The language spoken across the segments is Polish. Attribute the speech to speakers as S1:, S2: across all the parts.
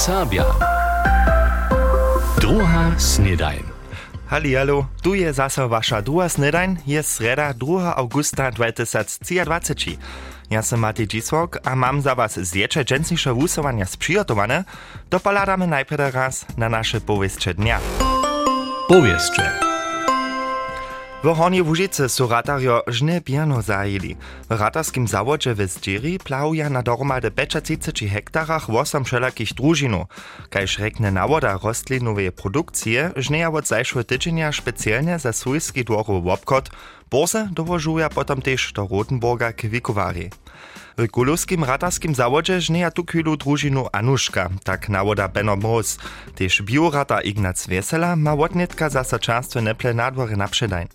S1: Serbia. Druga snedajn.
S2: Halli, hallo, tu je zase wasza druga snedajn, je sreda 2. augusta 2023. Ja sam Matej Dzisłok, a mam za was zjecze dżęsniejsze wusowania sprzygotowane, to poladamy najpierw raz na nasze powieście dnia.
S1: Powieście.
S2: W Hornie Łužice su ratario žne piano zajeli. W ratarskim zawodzie w Zdzieri plawuja na dohromady 35 hektarach 8 wszelakich drużinów. Kajż rekne nawoda rostlinowej produkcje żneja od zajszłe tydzienia specjalnie za swójski dworowy obkot, Borse dowożuja potom też do Rotenburga k Wikowari. W Kulowskim ratarskim zawodzie żneja tu chwilu drużinu Anuszka, tak nawoda Benno Moos. Też biorata Ignac Wesela ma wotnetka zasa często neple nadwory na przedajn.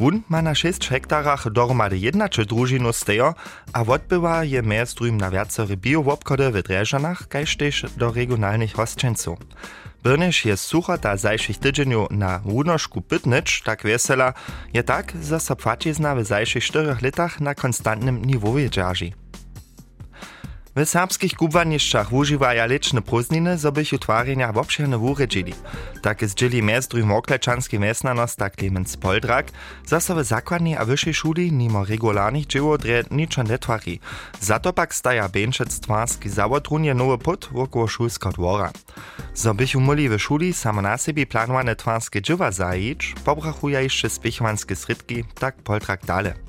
S2: Wun ma na 6 hektarach dohromady jednacze drużinu stejo, a odbywa je drugim na wiacery bio-wobkody w Dreżanach, kajż do regionalnych hostczęców. Brnyš je suchota zajších tydzieniu na wunošku pytnicz, tak wesela, je tak, że so płacizna w zajších 4 latach na konstantnym niwowie dżarzy. W serbskich kubaniszczach używaja liczne prózdniny, bych utwarjenia wobširne wuredzili. Tak zdzili mestru moklečanski mesnanos, tak Clemens Poldrak, zaso w zakładnej a wyższej szuli mimo regularnych dzieło dre niczo netwari. Za to pak staja Benčec twarski zawod runie nowy put wokoło szulska dwora. Zo bych umoli w szuli samo na planowane twarskie dzieła zajić, pobrachuja jeszcze spichwanskie srytki, tak Poldrak dale.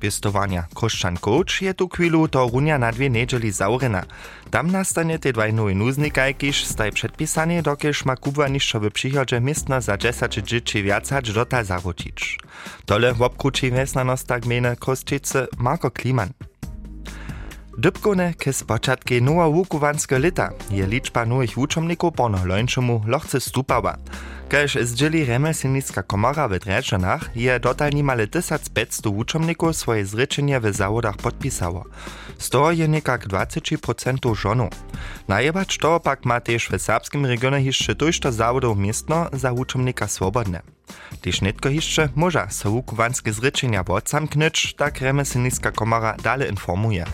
S2: Piestowania Koszczan Coach je tu chwilu to runia na dwie niedzieli zaurena. Tam nastanie te dwaj nowe nuznikaj, kiż staj przedpisanie, dokież ma Kuba w przychodzie miestno za 10 dzieci więcać dota zawrócić. Tole w obkruci miestnanost tak miene Kostczyce Marko Kliman. Dybkone ke spočatke nowa wukuwanske lita je liczba nowych wuczomników pono lończemu lochce stupała. Kaž zdzieli remeselnicka komora w Drečanach je dotal nimale 1500 wuczomników swoje zryczenie w zawodach podpisało. Z toho je nekak 20% żonu. Najebacz to pak ma też w serbskim regionie jeszcze tujšto zawodów miestno za wuczomnika swobodne. Tyż netko jeszcze może so wukuwanskie zryczenia odsamknąć, tak remeselnicka komora dalej informuje.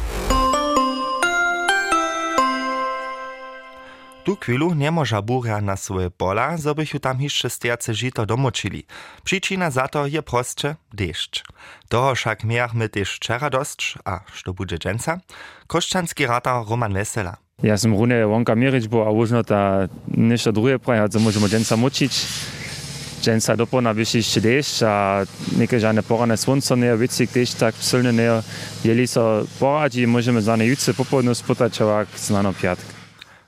S2: Tu chwilu nie może burja na swoje pola, zo bych tam jeszcze stiace žito domočili. Przyczyna za to je prostsze deszcz. Toho však miachmy też wczera a što bude dżęca? Koszczanski rata Roman Wesela.
S3: Ja sam runie wonka mierić, bo a użno ta niższa drugie praja, co możemy dżęca močić. Dżęca dopona wyś jeszcze deszcz, a niekie żadne porane słońce nie, wycik deszcz tak silny nie. Jeli so poradzi, możemy za ne jutce popołudniu spotać, jak znano piatk.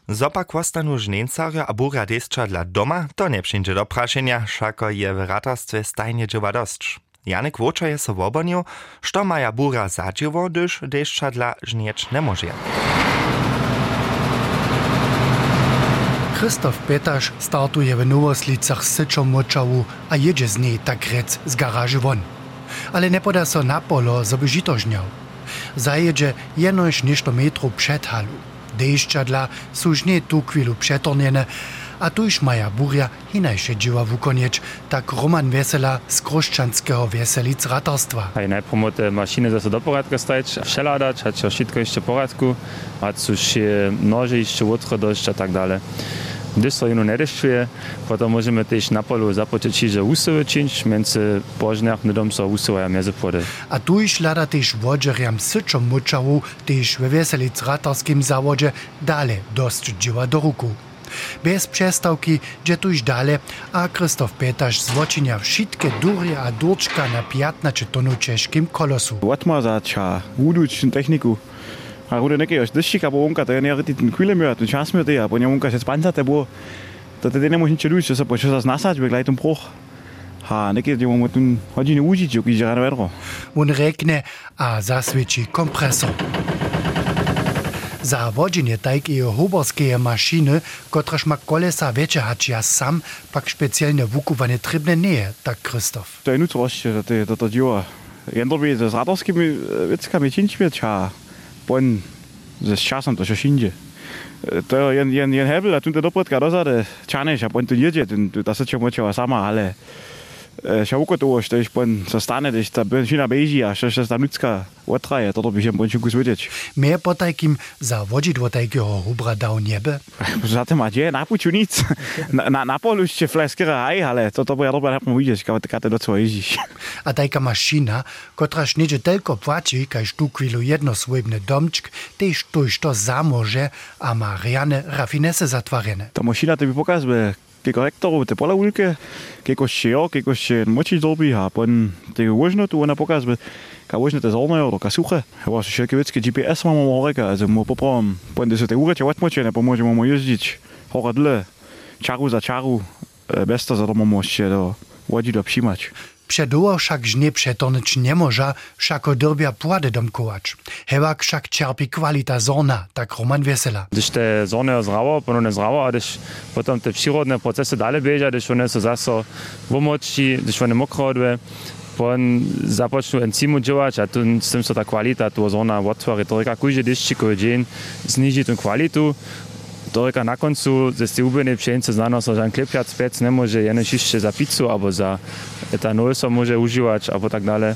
S2: Zopak wostanu žnencarja a burja desča dla doma, to nie przyjdzie do praszenia, szako je w ratarstwie stajnie dziewa dość. Janek Woča je so wobonił, što maja burja zadziewo, gdyż desča dla żniecz nie może.
S4: Christoph Petaš startuje w Nowoslicach z syczą močawu, a jedzie z niej tak rec z garaży won. Ale nie poda so na polo, zo by žito žniał. Zajedzie jenoś nešto metrów przed halu. Už nie tú chvíľu přetornené a tu už maja burja hinajšie dživa vukonieč, tak Roman Vesela z Kroščanského Veselic ratarstva.
S3: Aj najprv mote mašiny zase do poradka stajeć, všeladać, a čo všetko ešte v poradku, a sú nože ešte otro dosť a tak dále. Gdy so ino nedeščuje, potom môžeme tiež na polu započečiť, že úsove činč, między požnях nedom so úsovaja meze pôde.
S4: A tu iš lada tiež vodžeriam syczom močavu, tiež ve Veselic ratarskim zawodže dale dosť dživa do ruku. Bez przestawki, gdzie tuż dalej, a Krzysztof Petasz złoczynia wszystkie dury a durczka na 15 tonu ciężkim kolosu.
S5: Odmazać, uduć techniku. A rude neke još dešika bo unka, to je ne rigtig den kvillemør, den chansmør det, a bo ne unka se spansa te bo. To te ne možin čeluš, so po čo sa znasať, be glejtum proch. Ha, neke je mo tun hodiny užiť, jo když rano vedro.
S4: On rekne a zasvědčí kompresor. Za wodzenie tajkiej huborskie maszyny, kotraż ma kolesa wiecie hačia sam, pak specjalne wukuwanie trybne nie, tak Krzysztof.
S5: To je nu troš, to je to to działa. Jędro by z radarskimi wickami činčmi, bon z časom to še šinje. To je jen, jen, jen hebel, a tu te dopredka dozade, čaneš, a bon tu jedzie, da se će moći sama, ale šauko to, što je pon så stane, det er benzina beži, a što je tam ľudská otraje, toto by som bončinku zvedieť.
S4: Mehr potajkim za wodidło takiego hubra dał niebe.
S5: Zatem ma je napuču nic. Na, na, na polu ešte fleskera aj, ale toto bude dobro napom vidieť, kao kate do toho ježíš.
S4: A tajka mašina, kotraž neže telko płaci, kaž tu chwilu jednosłojbny domčk, tež tuž to zamože a ma riane rafinese zatvarene.
S5: Ta mašina to by pokazuje, kekrektoru te polauľke, keko šeo, keko še no, moči dolbi, a pon te uožno tu ona pokazbe, ka uožno te zolnojo, do kasuche. Evo su šelke vecke GPS mamo horeka, a mu poprom, pon da su te ureče vatmoče, ne pomožemo mu jezdić, horadle, čaru za čaru, e, besta za domamo še do vođi do pšimač. Přimać.
S4: Předoło však žne přetornič nemoža, všako dyrbia płade domkować. Hewak však čerpi kwalita zorna, tak Roman Wesela.
S3: Když te zorne zrało, ponownie zrało, a když potom te przyrodne procesy dalej bieža, když one so zaso vomoči, když one mokrodwe, pon započnu enzymu działać, a tu z tym so ta kwalita tu zorna otwory, to reka kujże dyszczykowy dzień zniži tu kwalitu, retorika na koncu, da ste ubeni pšenice znanost, že en klepjac pec ne može, je nešišče za pico, abo za etanol so može uživati, abo tak dalje.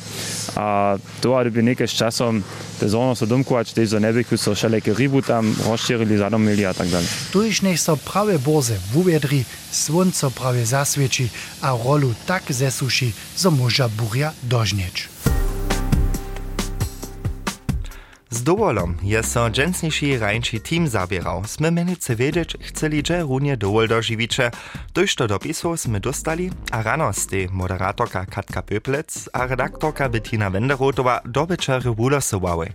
S3: A to, ali bi nekaj s časom te zono so domkovač, te za nebe, ki so še leke ribu tam razširili, zadomili a tak dalje.
S4: Tu iš nek so prave boze v uvedri, svonco prave zasveči, a rolu tak zesuši, za moža burja dožnječ.
S2: Z dowolom je so dżęsniejszy rańczy team zabierał. Sme menice wiedzieć, chceli, że runie dowol dożywicze. Dość to dopisów sme dostali, a rano moderatorka Katka Pöplec a redaktorka Bettina Wenderotowa do večery wulosowały.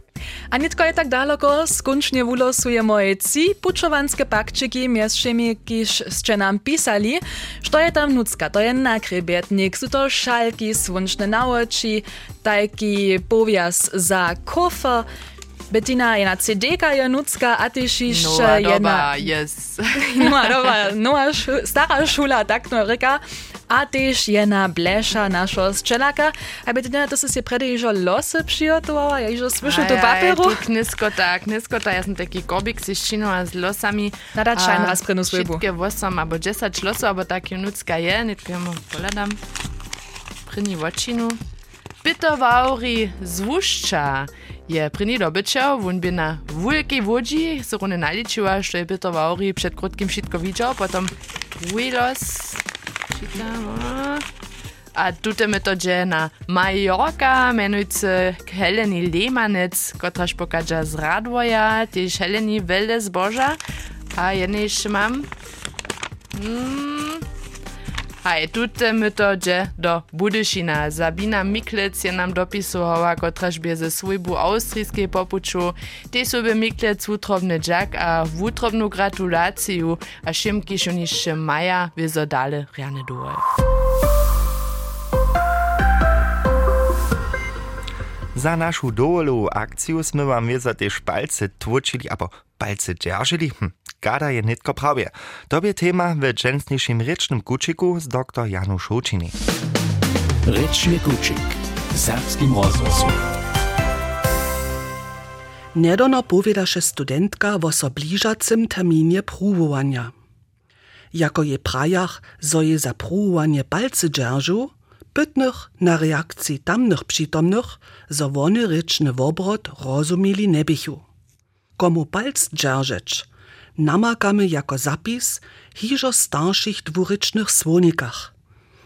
S6: A nitko je tak daleko, skončne vulosujemo ci pučovanske pakčiki, mieszczymi, kiž ste nam pisali, što je tam nucka, to je nakrybietnik, to šalky, slunčne naoči, tajki powias za kofer, Bettina je na CD-ka je nucka, a ty šiš
S7: Nowa
S6: jedna...
S7: doba, yes.
S6: Doba, nowa šu, stara šula, tak no reka. A tyž jedna bleša našo strzelaka. A Bettina, to si si predy ižo losy přijotowała, ja ižo słyšu tu papieru.
S7: Ty kniskota, kniskota, ja som taký kobik si ščinila s losami.
S6: Nadať šajn raz prinu svojbu.
S7: Všetké 8 alebo 10 losov, alebo taký nucka je, netkujemo, pohľadám. První vočinu. Spytowauri zvušča je prinilo bečev, vun bi na vulki vodži, se rune naličiva, što je Spytowauri pred kratkim šitko vidžal, potem Willos, šitamo. A tute metodže na Majorka, menujce Heleni Lemanec, kotraž pokaža z Radvoja, tiž Heleni Velde zboža, a ja jednej še imam. Mm. Hej, tutaj my to dzieje do Budyšina. Sabina Miklec je nam dopisowała, kotraż bie ze swojbu austrijskiej popuczu. Tej sobie Miklec utrobny dżak, a utrobną gratulaciju, a szymki szunisze maja, wiezo dale riane dole.
S2: Za našu dovolovú akciu sme vám vieza tiež palce tvočili, abo palce dzierżyli. Hm, gada je nitko prawie. To je tema w dżęsniejszym rycznym kuciku z dr Janu Šočiny.
S1: Rečni kučik. Serbskim rozhlasu.
S8: Nedawno powiedaše studentka o sobliżacym terminie próbowania. Jako je prajach, zo je za próbowanie palce dzierżu, Питних на реакції тамних пшітомних за вони речне в оброт розуміли небіхю. Кому пальц джержеч, намаками яко запис хіжо старших двуречних свониках.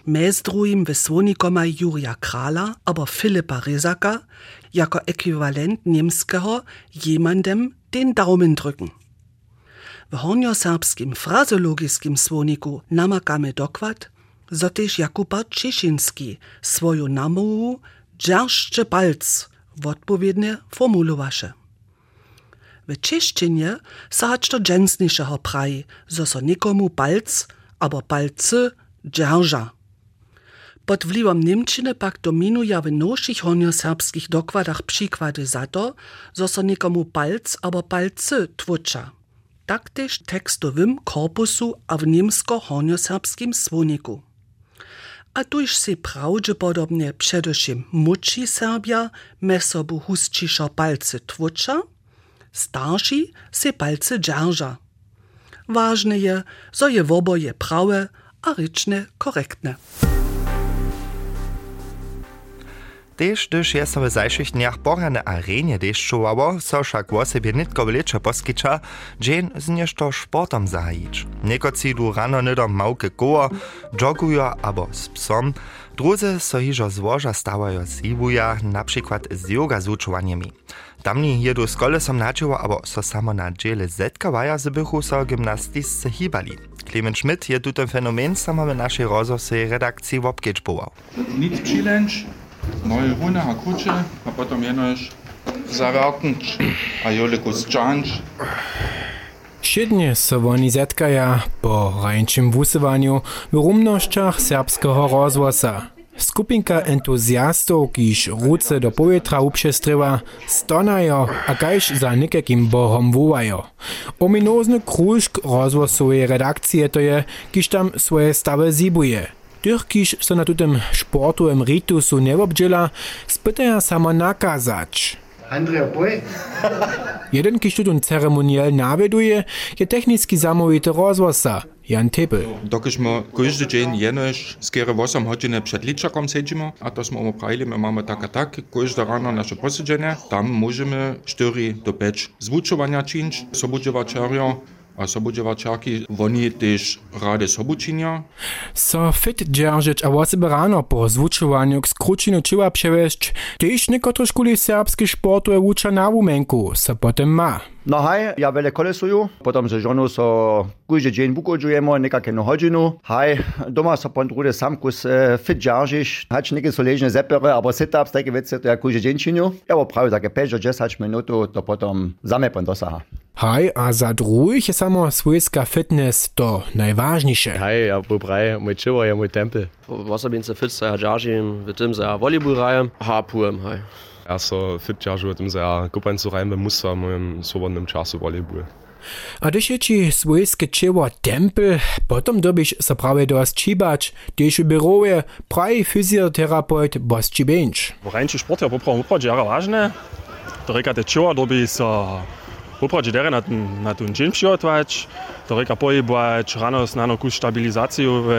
S8: Mez drugim w słonikoma Jurja Krala, aber Filipa Resaka, jako Äquivalent niemskiego jemandem den Daumen drücken. W hornioserbskim fraseologiskim słoniku namakamy dokład – zatěž Jakuba Češinský svoju namovu džeršče palc odpovědně formulovaše. V češtině se hač to džensnišeho prají, zo so nikomu palc, abo palce džerža. Pod vlivom Nemčine pak dominuja v noših honjoserbskih dokladach příklady za to, zo so nikomu palc abo palce tvoča. Taktež tekstovým korpusu a v němsko-honjoserbskim svoniku. A tuż si prawdopodobnie przedewším muči Serbia mesobu hustšiszo palce twucza, starsi se palce dzierża. Ważne je, zo je woboje prawe a ryczne korektne.
S2: Tež, gdyż je so w zajszych dniach pora na arenie deszczowało, so však o sobie nitko wlicze poskicza, dżen z nieszto sportom zahajić. Niekoci du rano nidom małke koło, jogują albo z psom, drudzy so hižo z ibuja, na przykład z yoga zuczowaniami. Tamni jedu z kolesom naczyło, albo so samo na dziele zetkawaja, zbychu so gimnastiscy hibali. Clement Schmidt je tutem fenomen samo w naszej rozosy redakcji obkieczbował.
S9: Nic challenge, neue Runde hakucze, a potem jenoś zawerknąć, a jolikus change.
S10: Šedne so oni zetkaja po rajnčim vusywaniu w rumnościach serbskiego rozwosa. Skupinka entuzjastów, kiż ruce do powietra uprzestrywa, stonają, a kajż za nikekim bohom wuwają. Ominozny krużk rozwosowej redakcji to je, kiż tam swoje stawy zibuje. Tych, kiż so na tutem sportowym ritusu nie obdziela, spytaja samo nakazać.
S4: Andrea Boy?
S10: Jeden, kiż tutun ceremoniell nawieduje, je techniski zamówity rozwosa, Jan Tepel.
S9: Dokiśmy każdy dzień jenoś z kiery 8 godziny przed liczakom siedzimy, a to smo opravili, my mamy tak a tak, każde rano nasze posiedzenie, tam możemy 4 do 5 zvučovania czynić, sobudziewaczarią, a sobudziewaczarki, oni też rady sobuczynia.
S10: So fit dzierżyć, a wosebe rano po zvučovanju k skručinu čiva převešć, tež nekotro škuli serbski sportu je uča na wumenku, so potem ma.
S11: No haj, ja veľa kolesujú, potom že žonu so každý deň vykodžujeme, nekak jednu hodinu. Haj, doma so pon drude sam kus e, fit džaržiš, hač neké so ležne zepere, aber sit-ups, také veci, to ja každý deň činju. Ja bo pravi také 5 10 minutu, to potom zame pon dosaha.
S10: Haj, a za druhých je samo svojska fitness to najważniejsze.
S12: Hej, ja bo braj, mój čivo je mój tempel.
S13: Wasserbince fit se džaržim, v tem se volleyball rajem, harpujem, hej.
S12: Ja so fit ťažu tym za kupaň su rajme musa v mojom svobodnom času volejball.
S10: A když je či svojske čivo tempel, potom dobiš so prawie dost čibać, tež u biroje pravi fyzioterapeut boss čibenč.
S3: Rajnči sport je poprav uprav jara važne. To reka te čuva, dobi so uprav dere na, ten- na ten dzień przygotować. To reka pojebać rano znano kus stabilizaciju w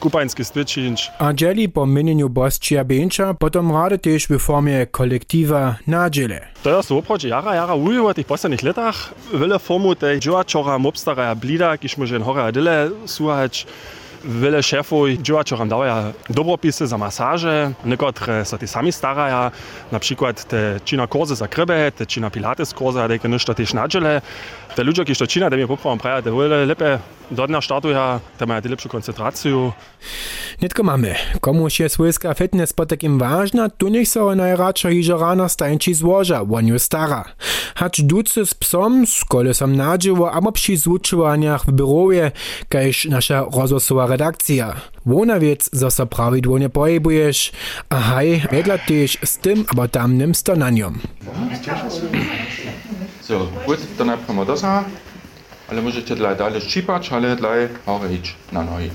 S3: kupański styčić.
S10: A dzieli po mienieniu boss čiabenča, potom rade tež w formie kolektiva na dziele.
S3: To je so uprav jara, jara ujo v tých posledných letách. Veľa formu tej džovačora mobstara blida, kiž môže hore a dyle Vele šefov i dživačoram daje ja dobropise za masaže, nekotre se ti sami starajo, naprimer te čina koze za krbe, te čina pilates koze, da je nekaj tež nađele. Te ludzie, którzy to čina, te mi poprawą praja, te wiele lepiej do dnia startują, te mają lepszą koncentrację.
S10: Nitko mamy, komuž je svojska fitness po takim ważna, tu niech so najradšo hižo rano stajnči złoża, on ju stara. Hacz duce z psom, z kolesom nadziwo, abo przy zvučovanjach w birowie, kajž nasza rozwosowa redakcja. Wona wiec, zo so prawidłownie pojebujesz, a haj, wedla tež z tym, abo tamnym stonanjom.
S9: So, gut, dann einfach mal das haben. Ale możecie dla dalej szczypać, ale dla hore iść na nogi.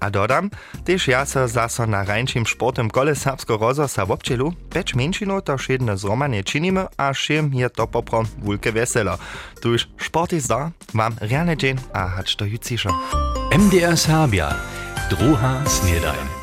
S2: A dodam, tež ja se zaso na rajnčim športem kole serbsko rozosa v občelu, peč menšinu to šedne zromanie činimy, a šim je to poprom wulke veselo. Tuž športi zda, vam rjane dzień, a hač to jucišo.
S1: MDR Serbia. Druha Snedajn.